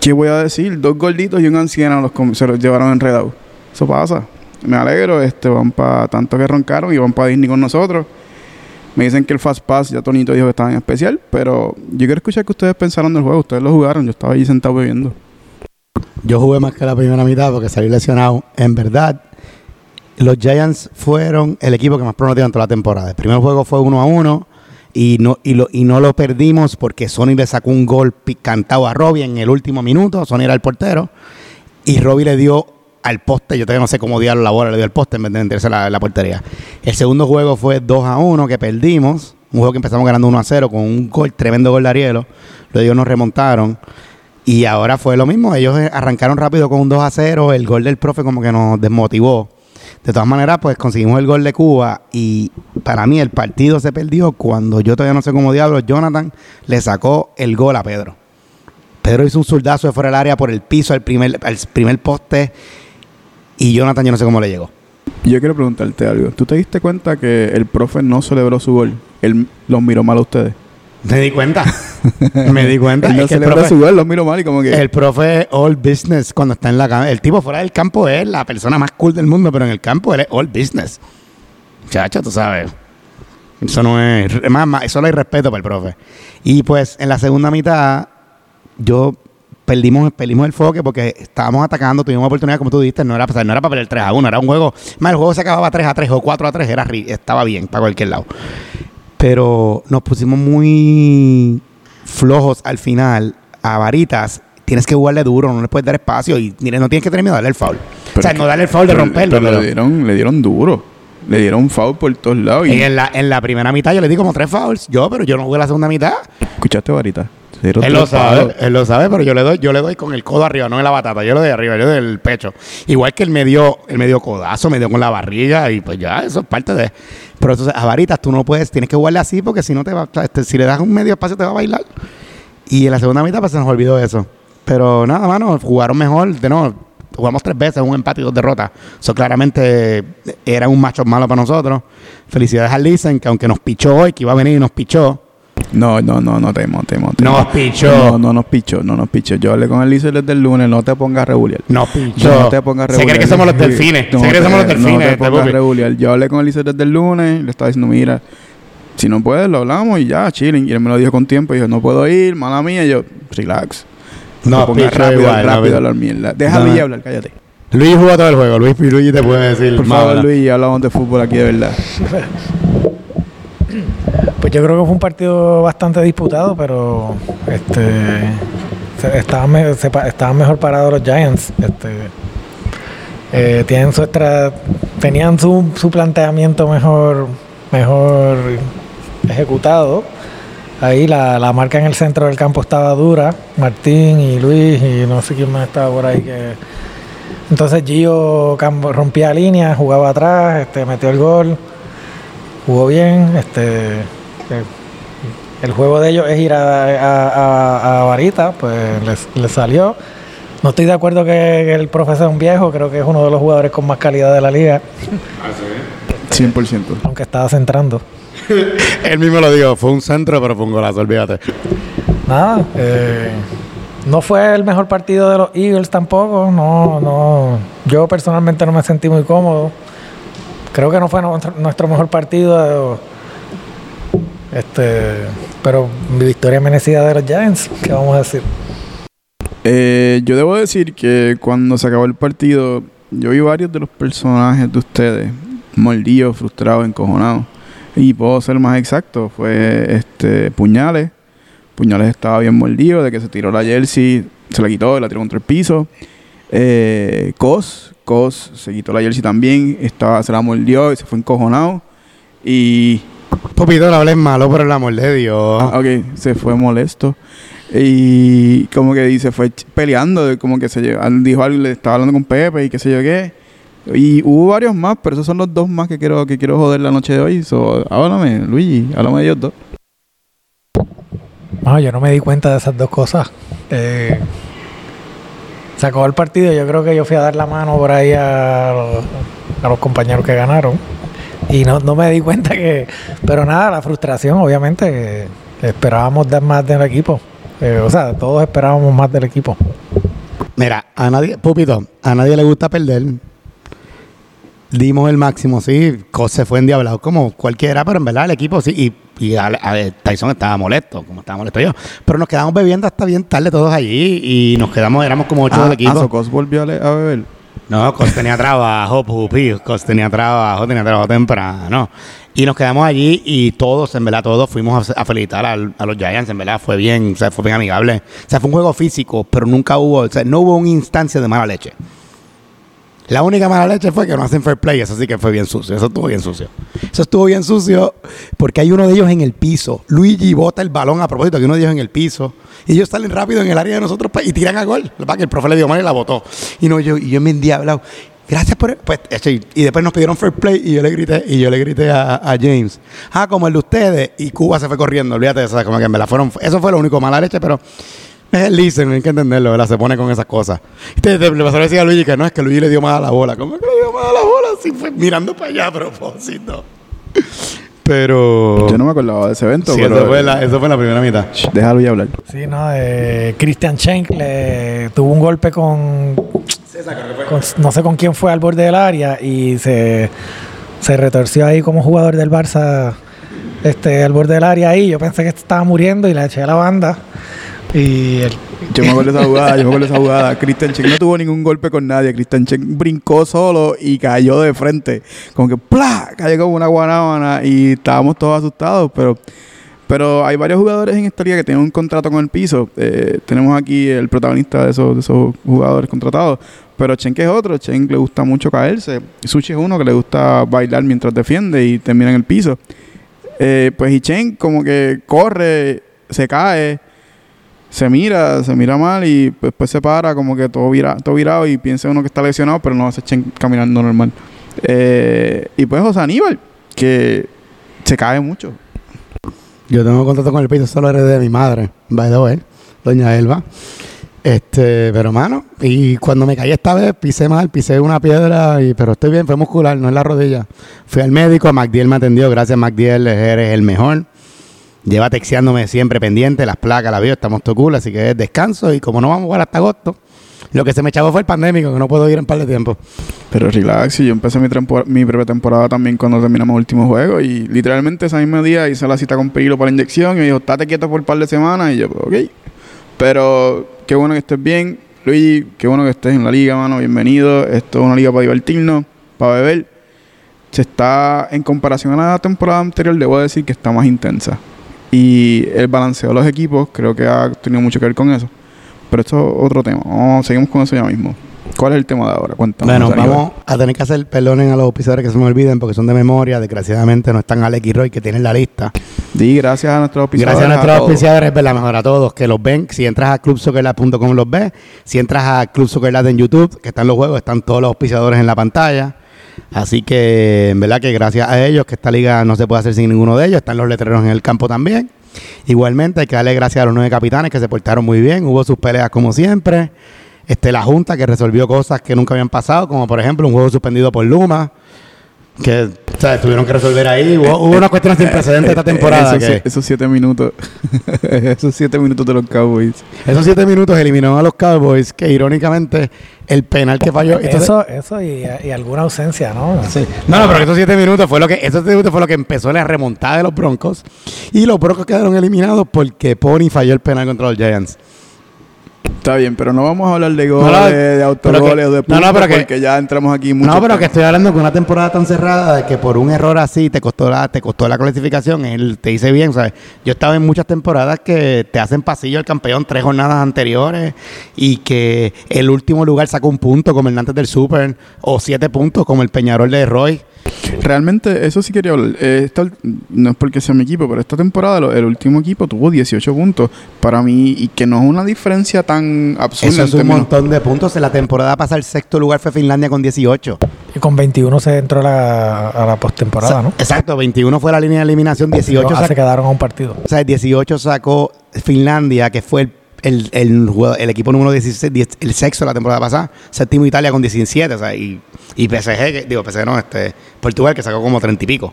¿qué voy a decir? Dos gorditos y un anciano los se los llevaron enredados. Eso pasa. Me alegro, este, van para tanto que roncaron y van para Disney con nosotros. Me dicen que el Fast Pass, ya Tonito dijo que estaba en especial, pero yo quiero escuchar que ustedes pensaron del juego. Ustedes lo jugaron, yo estaba allí sentado bebiendo. Yo jugué más que la primera mitad porque salí lesionado. En verdad, los Giants fueron el equipo que más pronosticaron en toda la temporada. El primer juego fue 1 a 1 y no, y, lo, y no lo perdimos porque Sony le sacó un gol cantado a Robbie en el último minuto. Sony era el portero y Robbie le dio al poste. Yo todavía no sé cómo diablo la bola le dio al poste en vez de meterse la, la portería. El segundo juego fue 2 a 1 que perdimos. Un juego que empezamos ganando 1 a 0 con un gol, tremendo gol de Arielo. Luego ellos nos remontaron. Y ahora fue lo mismo. Ellos arrancaron rápido con un 2 a 0. El gol del profe como que nos desmotivó. De todas maneras, pues conseguimos el gol de Cuba. Y para mí el partido se perdió cuando yo todavía no sé cómo diablos, Jonathan le sacó el gol a Pedro. Pedro hizo un soldazo de fuera del área por el piso al primer, al primer poste. Y Jonathan yo no sé cómo le llegó. Yo quiero preguntarte algo. ¿Tú te diste cuenta que el profe no celebró su gol? Él los miró mal a ustedes. Me di cuenta. Me di cuenta. No profe- su gol, los miró mal y como que... El profe es all business cuando está en la cama. El tipo fuera del campo es la persona más cool del mundo, pero en el campo él es all business. Chacho, tú sabes. Eso no es. Más, más, eso no hay respeto para el profe. Y pues en la segunda mitad, yo perdimos, perdimos el foque porque estábamos atacando, tuvimos oportunidad, como tú dijiste, no era, o sea, no era para perder 3 a 1, era un juego. Más el juego se acababa 3 a 3 o 4 a 3, era, estaba bien para cualquier lado. Pero nos pusimos muy flojos al final a varitas. Tienes que jugarle duro, no le puedes dar espacio y no tienes que tener miedo de darle el foul. o sea, no darle el foul de pero- romperlo. Pero, pero- le, dieron, le dieron duro. Le dieron foul por todos lados. Y y en la, en la primera mitad yo le di como tres fouls. Yo, pero yo no jugué la segunda mitad. escuchaste, Varita. Él lo sabe, él lo sabe, pero yo le doy, yo le doy con el codo arriba, no en la batata, yo le doy arriba, yo le doy el pecho. Igual que él me dio, él me dio codazo, me dio con la barriga y pues ya, eso es parte de. Pero entonces a varitas tú no puedes, tienes que jugarle así porque si no te va, este, si le das un medio espacio te va a bailar. Y en la segunda mitad pues se nos olvidó eso. Pero nada, mano, jugaron mejor, de no, jugamos tres veces, un empate y dos derrotas. Eso claramente era un macho malo para nosotros. Felicidades a Lisen, que aunque nos pichó hoy, que iba a venir y nos pichó. No, no, no, no temo, temo, temo. Nos pichó. No, no nos pichó, no nos pichó. Yo hablé con el Lícer desde el lunes, no te pongas a regular. Nos pichó. No te pongas a Se regular. cree que somos los delfines. No Se cree que somos los delfines. No te pongas regular. Yo hablé con el Lícer desde el lunes, le estaba diciendo, mira, si no puedes, lo hablamos y ya, chilling. Y él me lo dijo con tiempo y dijo, no puedo ir, mala mía. Y yo, relax. No, pongas pichó rápido, igual, no, rápido pichó. a hablar mierda. Deja a No. Luis hablar, cállate. Luis jugó todo el juego. Luis Luigi te puede decir. Por favor. Luis, hablamos de fútbol aquí de verdad. Pues yo creo que fue un partido bastante disputado, pero este estaban, mejor parados los Giants. Este, eh, tienen su estra- tenían su, su planteamiento mejor, mejor ejecutado. Ahí la, la marca en el centro del campo estaba dura. Martín y Luis y no sé quién más estaba por ahí que. Entonces Gio rompía línea, jugaba atrás, este, metió el gol jugó bien. Este, eh, el juego de ellos es ir a, a, a- a Varita, pues les, les salió. No estoy de acuerdo que, que el profesor es un viejo, creo que es uno de los jugadores con más calidad de la liga, 100%. aunque estaba centrando. Él mismo lo dijo. Fue un centro, pero fue un golazo. Olvídate. Nada, eh, no fue el mejor partido de los Eagles tampoco. No, no. Yo personalmente no me sentí muy cómodo. Creo que no fue nuestro, mejor partido. Este, pero victoria merecida de los Giants, ¿qué vamos a decir? Eh, yo debo decir que cuando se acabó el partido, yo vi varios de los personajes de ustedes mordidos, frustrados, encojonados. Y puedo ser más exacto, fue este Puñales. Puñales estaba bien mordido de que se tiró la jersey, se la quitó y la tiró contra el piso. Eh, Cos, Cos se quitó la jersey también, estaba, se la mordió y se fue encojonado. Y Popito, no hables malo, pero el amor de Dios. Ah, ok, se fue molesto. Y como que dice, fue peleando, de como que se lle- al- dijo algo, le estaba hablando con Pepe y qué sé yo qué. Y hubo varios más, pero esos son los dos más que quiero, que quiero joder la noche de hoy. So, háblame, Luigi, háblame de ellos dos. No, yo no me di cuenta de esas dos cosas. Eh, se acabó el partido, yo creo que yo fui a dar la mano por ahí a, los- a los compañeros que ganaron. Y no, no me di cuenta que... Pero nada, la frustración, obviamente, esperábamos dar más del equipo. Eh, o sea, todos esperábamos más del equipo. Mira, a nadie, Pupito, a nadie le gusta perder. Dimos el máximo, sí. Cos se fue endiablado como cualquiera, pero en verdad el equipo sí. Y, y Tyson estaba molesto, como estaba molesto yo. Pero nos quedamos bebiendo hasta bien tarde todos allí y nos quedamos, éramos como ocho Ah, del ah, equipo. so Cos volvió a, beber. No, Cos tenía trabajo, pupi. Cos tenía trabajo, tenía trabajo temprano. Y nos quedamos allí y todos, en verdad, todos fuimos a, a felicitar al- a, los Giants. En verdad, fue bien, o sea, fue bien amigable. O sea, fue un juego físico, pero nunca hubo, o sea, no hubo una instancia de mala leche. La única mala leche fue que no hacen fair play. Eso sí que fue bien sucio. Eso estuvo bien sucio. Eso estuvo bien sucio porque hay uno de ellos en el piso. Luigi bota el balón a propósito, que uno de ellos en el piso. Y ellos salen rápido en el área de nosotros pa- y tiran a gol. Que el profe le dio mal y la botó. Y no, yo, y yo me endiablado. Gracias por... Pues, eso, y, después nos pidieron fair play y yo le grité, y yo le grité a, James. Ah, como el de ustedes. Y Cuba se fue corriendo. Olvídate de eso. Como que en verdad fueron... Eso fue lo único mala leche, pero... Es el listen, hay que entenderlo, ¿verdad? Se pone con esas cosas. Y te, te- le pasó a decir a Luigi que no, es que Luigi le dio más a la bola. ¿Cómo es que le dio más a la bola? Si fue mirando para allá a propósito. Pero... Yo no me acordaba de ese evento, Sí, pero eso fue, la, eso fue la primera mitad. Déjalo ya hablar. Sí, no, eh, Christian Schenk le tuvo un golpe con, con- no sé con quién fue al borde del área y se, se retorció ahí como jugador del Barça este al borde del área ahí. Yo pensé que estaba muriendo y le eché a la banda. Y el- Yo me acuerdo de esa jugada, yo me acuerdo de esa jugada. Christian Chen no tuvo ningún golpe con nadie. Christian Chen brincó solo y cayó de frente. Como que ¡plá! Cayó como una guanábana y estábamos todos asustados, pero... Pero hay varios jugadores en esta liga que tienen un contrato con el piso. Eh, tenemos aquí el protagonista de esos, de esos jugadores contratados. Pero Chen que es otro. Chen le gusta mucho caerse. Sushi es uno que le gusta bailar mientras defiende y termina en el piso. Eh, pues y Chen como que corre, se cae, se mira, se mira mal y pues, después se para como que todo, vira, todo virado y piensa uno que está lesionado, pero no se Chen caminando normal. Eh, y pues José Aníbal, que se cae mucho. Yo tengo contacto con el piso, solo heredé de mi madre, by the way, doña Elba. Este, pero mano, y cuando me caí esta vez, pisé mal, pisé una piedra, y, pero estoy bien, fue muscular, no en la rodilla. Fui al médico, MacDiel me atendió, gracias MacDiel, eres el mejor. Lleva texteándome siempre pendiente, las placas, la vio, estamos todo cool, así que es descanso, y como no vamos a jugar hasta agosto, lo que se me echaba fue el pandémico, que no puedo ir en par de tiempo. Pero relax, y yo empecé mi, mi pretemporada también cuando terminamos el último juego y literalmente ese mismo día hice la cita con Pirilo para la inyección y me dijo, estate quieto por un par de semanas y yo, pues, ok. Pero qué bueno que estés bien, Luigi, qué bueno que estés en la liga, mano, bienvenido. Esto es una liga para divertirnos, para beber. Se está, en comparación a la temporada anterior, debo decir que está más intensa. Y el balanceo de los equipos creo que ha tenido mucho que ver con eso. Pero esto es otro tema. Seguimos con eso ya mismo. ¿Cuál es el tema de ahora? Cuéntanos. Bueno, vamos a tener que hacer perdonen a los auspiciadores que se me olviden porque son de memoria. Desgraciadamente no están Alex y Roy que tienen la lista. Di gracias a nuestros auspiciadores. Gracias a nuestros auspiciadores, ¿verdad? Mejor a todos que los ven. Si entras a clubsoccerlab.com los ves. Si entras a Club Soccer Lab en YouTube, que están los juegos, están todos los auspiciadores en la pantalla. Así que, en verdad que gracias a ellos, que esta liga no se puede hacer sin ninguno de ellos. Están los letreros en el campo también. Igualmente hay que darle gracias a los nueve capitanes que se portaron muy bien. Hubo sus peleas como siempre. Este, la Junta que resolvió cosas que nunca habían pasado, como por ejemplo un juego suspendido por Luma. Que o sea, tuvieron que resolver ahí. Hubo, hubo unas cuestiones sin precedentes esta temporada. Esos, que- sie- esos siete minutos. esos siete minutos de los Cowboys. Esos siete minutos eliminó a los Cowboys, que irónicamente el penal que falló. entonces- eso, eso y, y alguna ausencia, ¿no? Sí. No, no, pero esos siete minutos fue lo que esos siete minutos fue lo que empezó la remontada de los Broncos y los Broncos quedaron eliminados porque Pony falló el penal contra los Giants. Está bien, pero no vamos a hablar de goles, no, de autogoles o de puntos no, pero que- porque ya entramos aquí mucho. no, pero que estoy hablando con una temporada tan cerrada de que por un error así te costó la te costó la clasificación, él te dice bien, ¿sabes? Yo estaba en muchas temporadas que te hacen pasillo el campeón tres jornadas anteriores y que el último lugar sacó un punto como el antes del Super o siete puntos como el Peñarol de Roy. Realmente, eso sí quería hablar. Eh, esta- no es porque sea mi equipo, pero esta temporada el último equipo tuvo 18 puntos. Para mí, y que no es una diferencia tan absurda. Eso en es un términos- montón de puntos. En la temporada pasada el sexto lugar fue Finlandia con 18. Y con 21 se entró a la, a la postemporada, ¿no? Exacto, 21 fue la línea de eliminación, 18 Ah, se sacó, quedaron a un partido. o sea, 18 sacó Finlandia, que fue el, el, el equipo número 16, 10 el sexto de la temporada pasada. Séptimo Italia con 17, o sea, y, y PSG, que- digo, PSG no, este, Portugal que sacó como 30 y pico.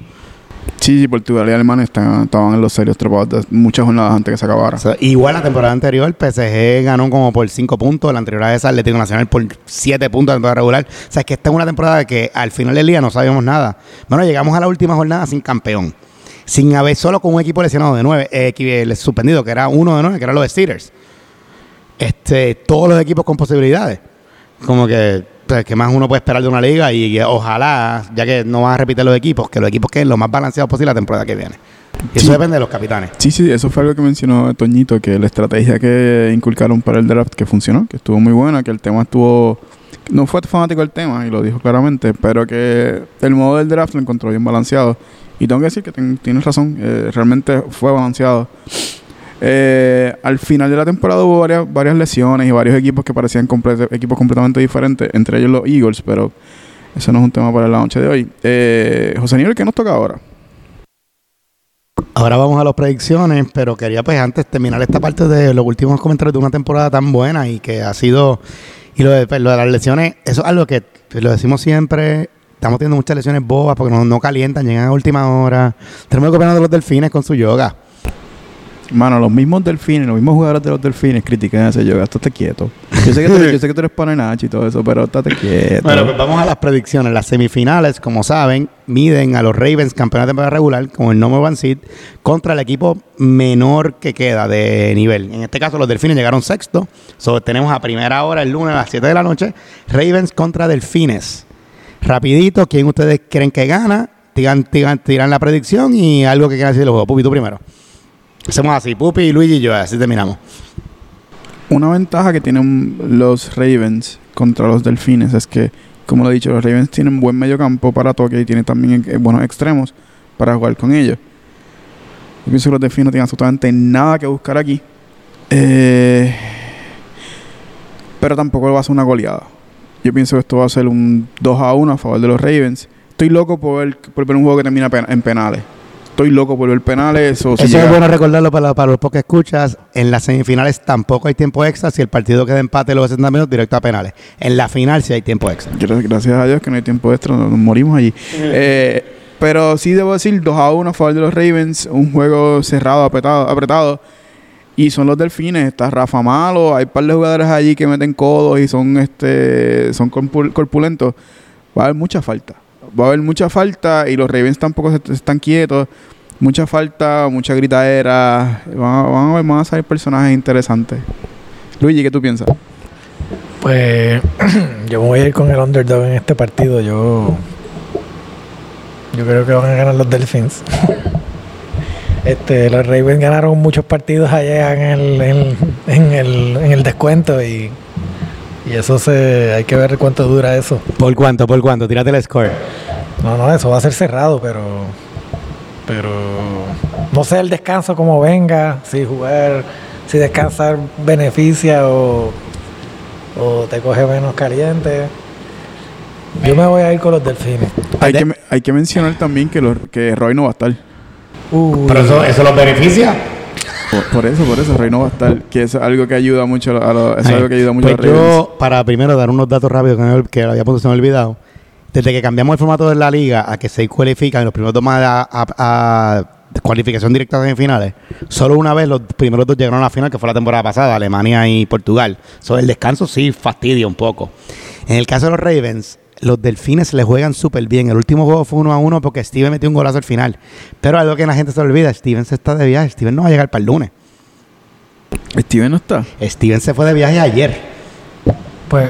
Sí, sí, Portugal y Alemania están- estaban en los serios trepados de muchas jornadas antes que se acabara. O sea, igual la temporada anterior, PSG ganó como por 5 puntos, la anterior a esa Atlético Nacional por 7 puntos en la temporada regular. O sea, es que esta es una temporada que al final del día no sabíamos nada. Bueno, llegamos a la última jornada sin campeón. Sin haber solo con un equipo lesionado de 9, eh, suspendido, que era uno de 9, que era los de Steelers. Este, todos los equipos con posibilidades. Como que, pues, ¿qué más uno puede esperar de una liga? Y, ojalá, ya que no van a repetir los equipos, que los equipos queden lo más balanceados posible la temporada que viene. Y eso depende de los capitanes. Sí, sí, eso fue algo que mencionó Toñito, que la estrategia que inculcaron para el draft que funcionó, que estuvo muy buena, que el tema estuvo... No fue fanático del tema, y lo dijo claramente, pero que el modo del draft lo encontró bien balanceado. Y tengo que decir que ten- tienes razón, eh, realmente fue balanceado. Eh, al final de la temporada hubo varias, lesiones y varios equipos que parecían equipos completamente diferentes, entre ellos los Eagles, pero eso no es un tema para la noche de hoy. Eh, José Nivel, ¿qué nos toca ahora? Ahora vamos a las predicciones, pero quería pues antes terminar esta parte de los últimos comentarios de una temporada tan buena y que ha sido... Y lo de, pues, lo de las lesiones, eso es algo que pues, lo decimos siempre, estamos teniendo muchas lesiones bobas porque no, no calientan, llegan a última hora. Tenemos que opinar de los delfines con su yoga. Mano, los mismos delfines, los mismos jugadores de los delfines critican ese yoga. Estate quieto. Yo sé que tú, yo sé que tú y todo eso, pero estate quieto. Bueno, pues vamos a las predicciones. Las semifinales, como saben, miden a los Ravens, campeones de temporada regular, con el number one seed, contra el equipo menor que queda de nivel. En este caso, los Delfines llegaron sexto. So, tenemos a primera hora, el lunes a las 7 de la noche, Ravens contra Delfines. Rapidito, ¿quién ustedes creen que gana? Tiran, tiran, tiran la predicción y algo que quieran decir del juego. Pupi, tú primero. Hacemos así, Pupi, Luigi y yo, así terminamos. Una ventaja que tienen los Ravens contra los Delfines es que, como lo he dicho, los Ravens tienen buen medio campo para toque y tienen también eh, buenos extremos para jugar con ellos. Yo pienso que los Delfines no tienen absolutamente nada que buscar aquí. Eh, pero tampoco va a ser una goleada. Yo pienso que esto va a ser un 2 a 1 a favor de los Ravens. Estoy loco por ver, por ver un juego que termina en penales. Estoy loco por ver penales. O si Eso llega- es bueno recordarlo para, para los pocos escuchas. En las semifinales tampoco hay tiempo extra. Si el partido queda empate los 60 minutos, directo a penales. En la final sí hay tiempo extra. Gra- Gracias a Dios que no hay tiempo extra, nos, nos morimos allí. Eh, pero sí debo decir 2 a 1 a favor de los Ravens, un juego cerrado, apretado, apretado. Y son los delfines, está Rafa Malo, hay un par de jugadores allí que meten codos y son este son corpul- corpulentos. Va a haber mucha falta. Va a haber mucha falta y los Ravens tampoco se- están quietos. Mucha falta, mucha gritadera. Van a, van a, ver- van a salir personajes interesantes. Luigi, ¿qué tú piensas? Pues yo me voy a ir con el underdog en este partido. Yo yo creo que van a ganar los Delfins. Este, los Ravens ganaron muchos partidos allá en el, en, en el, en el descuento y, y eso se hay que ver cuánto dura eso. ¿Por cuánto? ¿Por cuánto? Tírate el score. No, no, eso va a ser cerrado, pero pero no sé el descanso como venga, si jugar, si descansar beneficia o, o te coge menos caliente. Yo me voy a ir con los delfines. Hay que, hay que mencionar también que, los, que Roy no va a estar. Uy, Pero eso, eso los beneficia. Por, por eso, por eso Roy no va a estar. Que es algo que ayuda mucho a los, es algo que ayuda mucho Pues a los yo, para primero dar unos datos rápidos que, me, que había punto se me olvidado. Desde que cambiamos el formato de la liga a que se cualifican los primeros dos más a, a- a cualificación directa de finales, solo una vez los primeros dos llegaron a la final, que fue la temporada pasada, Alemania y Portugal. Sobre el descanso sí fastidia un poco. En el caso de los Ravens, los delfines le juegan súper bien. El último juego fue uno a uno porque Steven metió un golazo al final. Pero algo que la gente se olvida, Steven se está de viaje. Steven no va a llegar para el lunes. Steven no está. Steven se fue de viaje ayer. pues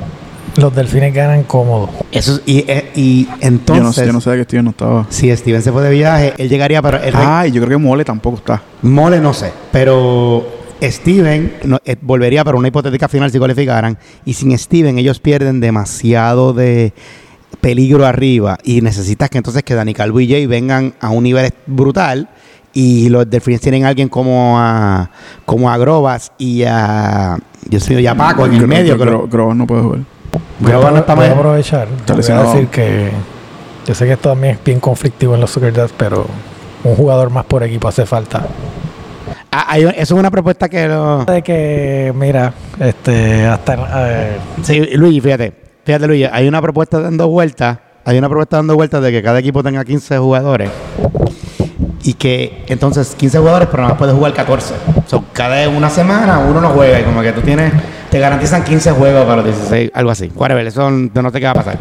los delfines ganan cómodo. Eso es- y, eh, y yo, no, entonces, sé- yo no sabía que Steven no estaba. si Steven se fue de viaje, él llegaría para el Ay, yo creo que Mole tampoco está. Mole no sé, pero Steven no, eh, volvería para una hipotética final si cualificaran y sin Steven ellos pierden demasiado de peligro arriba y necesitas que entonces que Dani Calvo y Jay vengan a un nivel brutal y los Delfines tienen a alguien como a como a Grobas y a Dios mío, y a Paco en el Gro- medio Gro- Grobas no puede jugar. Grobas no está voy a mal. aprovechar. Voy a lesionado. decir que yo sé que esto también es bien conflictivo en los Soccer Dads, pero un jugador más por equipo hace falta. Ah, hay- eso es una propuesta que De que, mira, este, hasta eh, Sí, Luigi, fíjate. Fíjate, Luigi, hay una propuesta dando vueltas. Hay una propuesta dando vueltas de que cada equipo tenga 15 jugadores. Y que entonces 15 jugadores, pero nada más puedes jugar 14. So, cada una semana uno no juega y como que tú tienes, te garantizan 15 juegos para los 16, algo así. Whatever, eso no no sé qué va a pasar.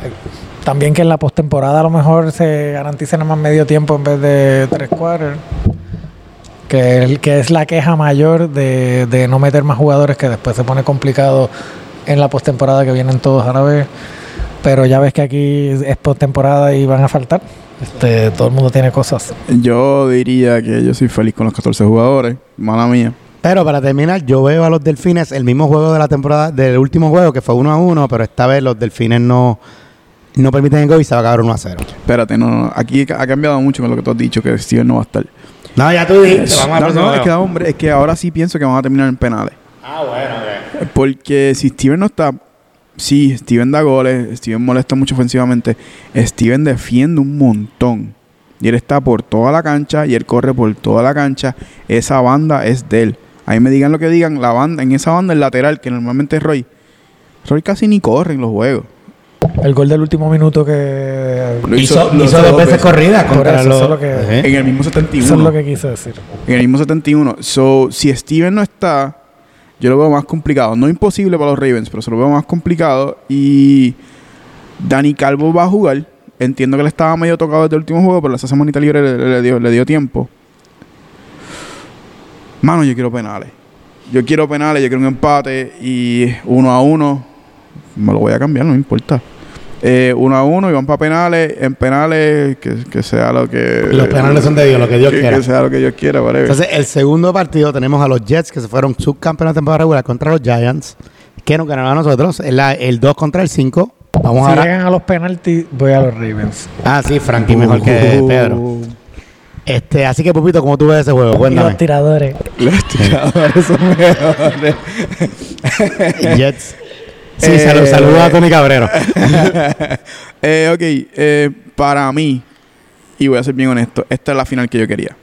también que en la postemporada a lo mejor se garantice nada más medio tiempo en vez de tres quarters. Que, el- que es la queja mayor de, de no meter más jugadores que después se pone complicado en la postemporada que vienen todos a la vez. Pero ya ves que aquí es postemporada y van a faltar. Este, todo el mundo tiene cosas. Yo diría que yo soy feliz con los 14 jugadores. Mala mía. Pero para terminar, yo veo a los delfines el mismo juego de la temporada, del último juego, que fue 1 a 1, pero esta vez los delfines no, no permiten el gol y se va a acabar 1 a 0. Espérate, no, no. Aquí ha cambiado mucho con lo que tú has dicho, que Steven no va a estar. No, ya tú dijiste, vamos No, al no, es que, hombre, es que ahora sí pienso que van a terminar en penales. Ah, bueno, ok. Porque si Steven no está, sí, Steven da goles, Steven molesta mucho ofensivamente, Steven defiende un montón. Y él está por toda la cancha y él corre por toda la cancha. Esa banda es de él. Ahí me digan lo que digan, la banda, en esa banda el lateral, que normalmente es Roy. Roy casi ni corre en los juegos. El gol del último minuto que. Lo hizo, lo hizo dos veces corrida contra eso, los... eso es lo que- Ajá. En el mismo 71. Eso es lo que quise decir. En el mismo 71. So, si Steven no está, yo lo veo más complicado. No imposible para los Ravens, pero se lo veo más complicado. Y Dani Calvo va a jugar. Entiendo que le estaba medio tocado desde el último juego, pero esa semanita libre le, le dio, le dio tiempo. Mano, yo quiero penales. Yo quiero penales, yo quiero un empate y uno a uno. Me lo voy a cambiar, no me importa. Eh, uno a uno y van para penales. En penales, que, que sea lo que. Los penales son de Dios, lo que Dios que, quiera. que sea lo que Dios quiera, whatever. Entonces, el segundo partido tenemos a los Jets que se fueron subcampeones de temporada regular contra los Giants, que nos ganaron a nosotros. Es la- el 2 contra el 5. Vamos Si a llegan a los penaltis, voy a los Ravens. Ah, sí, Frankie mejor que Uh, Pedro. Este, así que Pupito, ¿cómo tú ves ese juego? Y los Cuéntame. tiradores. Los tiradores son mejores. Jets. Sí, Eh, salud- saludos a Tony Cabrero. eh, ok, eh, para mí, y voy a ser bien honesto, esta es la final que yo quería.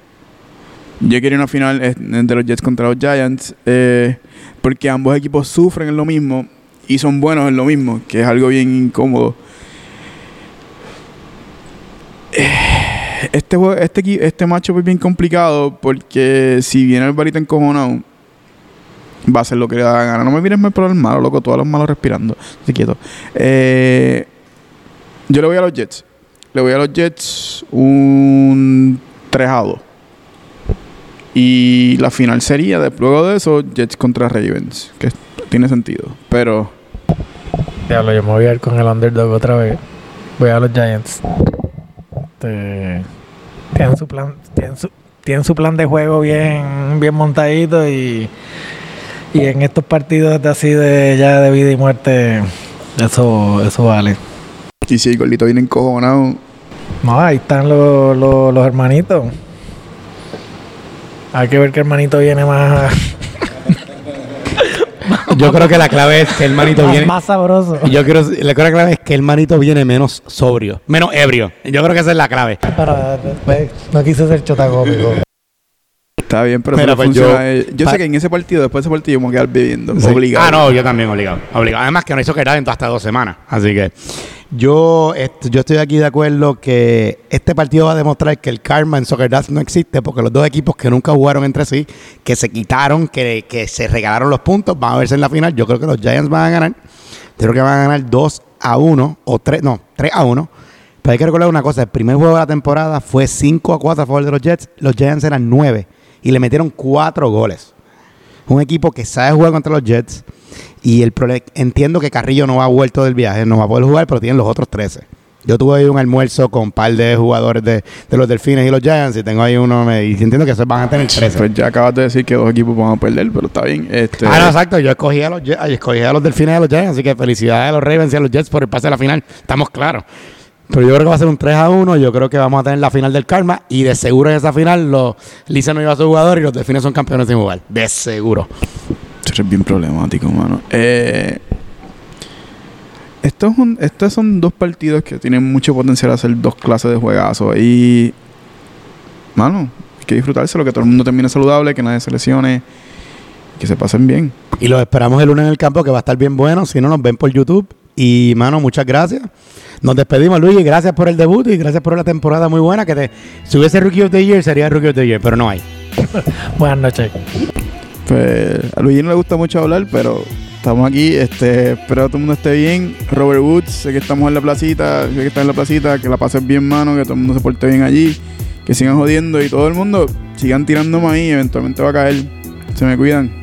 Yo quería una final eh, de los Jets contra los Giants, eh, porque ambos equipos sufren en lo mismo y son buenos en lo mismo, que es algo bien incómodo. Eh, Este, este, este matchup es bien complicado porque si viene el barito encojonado, va a ser lo que le da la gana. No me mires mal por el malo, loco, todos los malos respirando. Estoy quieto. Eh, yo le voy a los Jets. Le voy a los Jets un 3 a 2. Y la final sería, de- luego de eso, Jets contra Ravens. Que tiene sentido. Pero Diablo, yo me voy a ir con el underdog otra vez. Voy a los Giants. Este, tienen su plan, tienen su, tienen su plan de juego bien, bien montadito y, y en estos partidos de así de ya de vida y muerte, eso, eso vale. y si el gordito viene encojonado, No, ahí están los, los, los hermanitos. Hay que ver qué hermanito viene más, Yo creo que la clave es que el manito más, viene. más sabroso. Yo creo, la creo que la clave es que el manito viene menos sobrio, menos ebrio. Yo creo que esa es la clave. Pero, pues, no quise ser chotacómico. Está bien, pero pues yo- Eh, yo sé que en ese partido, después de ese partido, vamos a quedar bebiendo. Sí. Obligado. Ah, no, yo también obligado. obligado. Además que no hizo quedar en hasta dos semanas. Así que yo, est- yo estoy aquí de acuerdo que este partido va a demostrar que el karma en Soccer Dance no existe porque los dos equipos que nunca jugaron entre sí, que se quitaron, que, que se regalaron los puntos, van a verse en la final. Yo creo que los Giants van a ganar. Yo creo que van a ganar 2 a 1 o 3, no, 3 a 1. Pero hay que recordar una cosa, el primer juego de la temporada fue 5 a 4 a favor de los Jets. Los Giants eran 9 y le metieron 4 goles un equipo que sabe jugar contra los Jets. Y el prole- entiendo que Carrillo no va vuelto del viaje, no va a poder jugar, pero tienen los otros 13. Yo tuve ahí un almuerzo con un par de jugadores de, de los Delfines y los Giants y tengo ahí uno me- y entiendo que esos van a tener 13. Pues ya acabas de decir que dos equipos van a perder, pero está bien. Este, Ah, no, exacto. Yo escogí a los, escogí a los Delfines y a los Giants, así que felicidades a los Ravens y a los Jets por el pase a la final. Estamos claros. Pero yo creo que va a ser un 3 a 1. Yo creo que vamos a tener la final del Karma. Y de seguro en esa final, los Lisa no iba a ser jugador y los Delfines son campeones sin jugar. De seguro. Tú eres bien problemático, mano. Eh, esto es un- estos son dos partidos que tienen mucho potencial a ser dos clases de juegazos. Y, mano, hay que disfrutárselo, que todo el mundo termine saludable, que nadie se lesione, que se pasen bien. Y los esperamos el lunes en el campo, que va a estar bien bueno. Si no, nos ven por YouTube. Y, mano, muchas gracias. Nos despedimos, Luis. y Gracias por el debut y gracias por la temporada muy buena. Que te, si hubiese Rookie of the Year, sería Rookie of the Year, pero no hay. Buenas noches. Pues a Luigi no le gusta mucho hablar, pero estamos aquí. Este, espero que todo el mundo esté bien. Robert Woods, sé que estamos en la placita, sé que está en la placita, que la pases bien, mano, que todo el mundo se porte bien allí, que sigan jodiendo y todo el mundo sigan tirándome ahí, eventualmente va a caer. Se me cuidan.